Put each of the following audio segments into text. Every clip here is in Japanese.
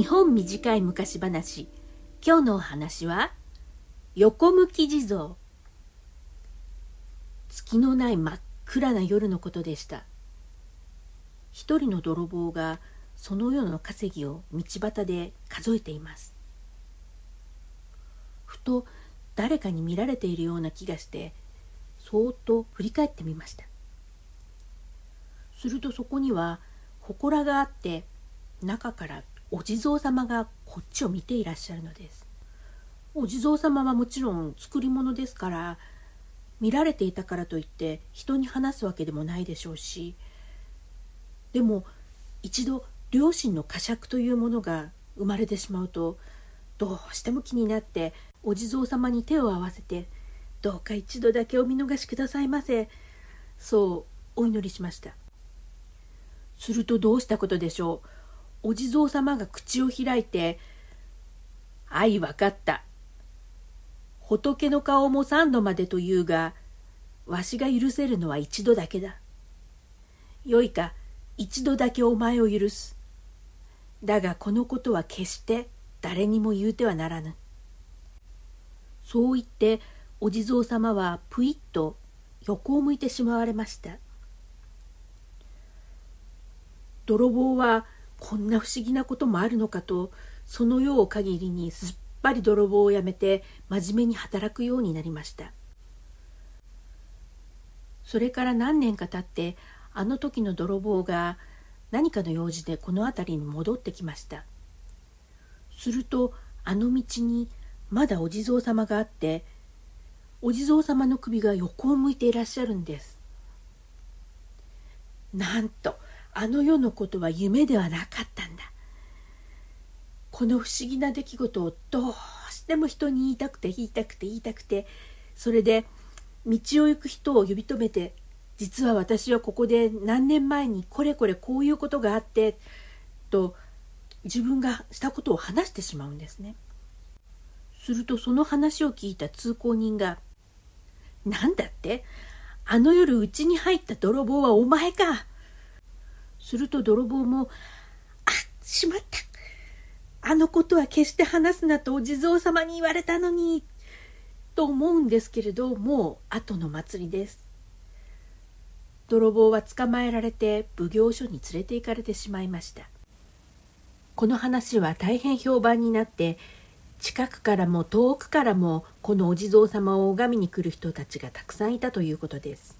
日本短い昔話。今日のお話は横向き地蔵。月のない真っ暗な夜のことでした。一人の泥棒がその夜の稼ぎを道端で数えています。ふと誰かに見られているような気がしてそーっと振り返ってみました。するとそこには祠があって中からお地蔵様がこっちを見ていらっしゃるのです。お地蔵様はもちろん作り物ですから見られていたからといって人に話すわけでもないでしょうしでも一度両親の呵責というものが生まれてしまうとどうしても気になってお地蔵様に手を合わせて「どうか一度だけお見逃しくださいませ」そうお祈りしました。するとどうしたことでしょう？お地蔵様が口を開いて「あいわかった。仏の顔も三度までというがわしが許せるのは一度だけだ。よいか一度だけお前を許す。だがこのことは決して誰にも言うてはならぬ。そう言ってお地蔵様はぷいっと横を向いてしまわれました。泥棒はこんな不思議なこともあるのかとその世を限りにすっぱり泥棒をやめて真面目に働くようになりました。それから何年か経ってあの時の泥棒が何かの用事でこの辺りに戻ってきました。するとあの道にまだお地蔵様があってお地蔵様の首が横を向いていらっしゃるんです。なんとあの世のことは夢ではなかったんだこの不思議な出来事をどうしても人に言いたくて言いたくて言いたくてそれで道を行く人を呼び止めて実は私はここで何年前にこれこれこういうことがあってと自分がしたことを話してしまうんですね。するとその話を聞いた通行人が「何だって？あの夜うちに入った泥棒はお前か!」すると泥棒も「あしまった。あのことは決して話すなとお地蔵様に言われたのに」と思うんですけれどもう後の祭りです。泥棒は捕まえられて奉行所に連れて行かれてしまいました。この話は大変評判になって近くからも遠くからもこのお地蔵様を拝みに来る人たちがたくさんいたということです。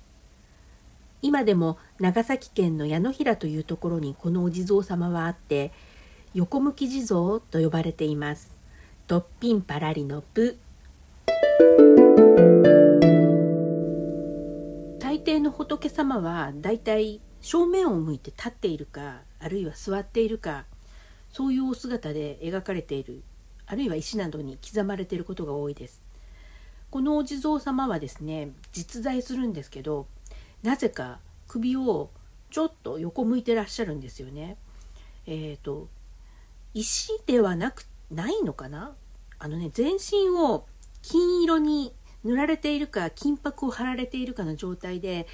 今でも長崎県の矢野平というところにこのお地蔵様はあって横向き地蔵と呼ばれています。とっぴんぱらりのぷ。大抵の仏様はだいたい正面を向いて立っているかあるいは座っているかそういうお姿で描かれているあるいは石などに刻まれていることが多いですこのお地蔵様はですね実在するんですけどなぜか首をちょっと横向いてらっしゃるんですよね。えっ、ー、と石ではなくないのかな？あのね全身を金色に塗られているか金箔を貼られているかの状態で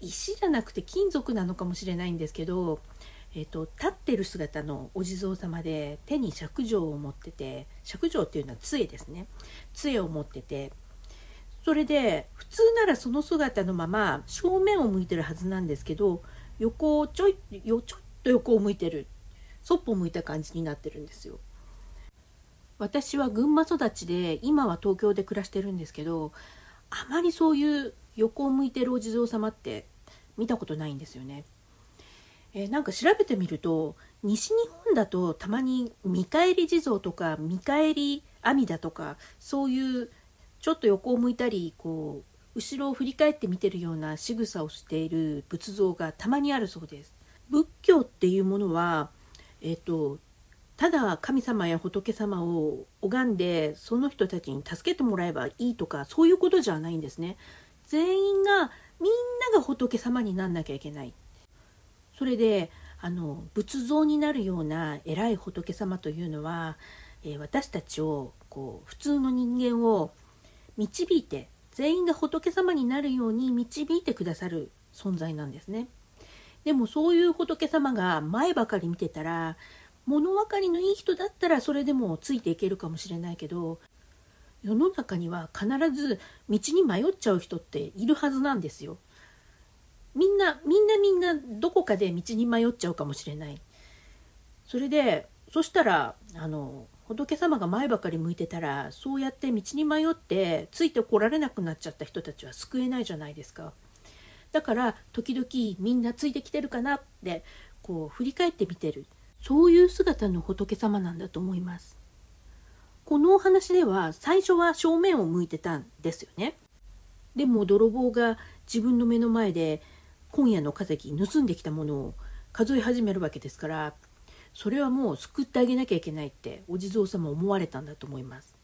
石じゃなくて金属なのかもしれないんですけど、えーと、立ってる姿のお地蔵様で手に尺状を持ってて尺状っていうのは杖ですね杖を持っててそれで通ならその姿のまま正面を向いてるはずなんですけど横をちょいよちょっと横を向いてるそっぽを向いた感じになってるんですよ。私は群馬育ちで今は東京で暮らしてるんですけどあまりそういう横を向いてるお地蔵様って見たことないんですよね。えー、なんか調べてみると西日本だとたまに見返り地蔵とか見返り阿弥陀とかそういうちょっと横を向いたりこう後ろを振り返って見てるような仕草をしている仏像がたまにあるそうです。仏教っていうものは、えーと、ただ神様や仏様を拝んでその人たちに助けてもらえばいいとかそういうことじゃないんですね。全員がみんなが仏様になんなきゃいけない。それであの仏像になるような偉い仏様というのは、えー、私たちをこう普通の人間を導いて全員が仏様になるように導いてくださる存在なんですね。でもそういう仏様が前ばかり見てたら物分かりのいい人だったらそれでもついていけるかもしれないけど世の中には必ず道に迷っちゃう人っているはずなんですよ。みんなみんなみんなどこかで道に迷っちゃうかもしれない。それでそしたらあの仏様が前ばかり向いてたらそうやって道に迷ってついてこられなくなっちゃった人たちは救えないじゃないですか。だから時々みんなついてきてるかなってこう振り返ってみてるそういう姿の仏様なんだと思います。このお話では最初は正面を向いてたんですよね。でも泥棒が自分の目の前で今夜の稼ぎ盗んできたものを数え始めるわけですからそれはもう救ってあげなきゃいけないってお地蔵様思われたんだと思います。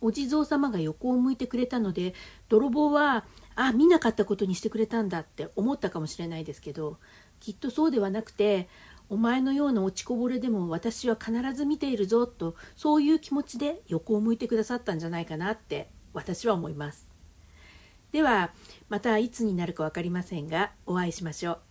お地蔵様が横を向いてくれたので泥棒はあ見なかったことにしてくれたんだって思ったかもしれないですけどきっとそうではなくてお前のような落ちこぼれでも私は必ず見ているぞとそういう気持ちで横を向いてくださったんじゃないかなって私は思いますではまたいつになるか分かりませんがお会いしましょう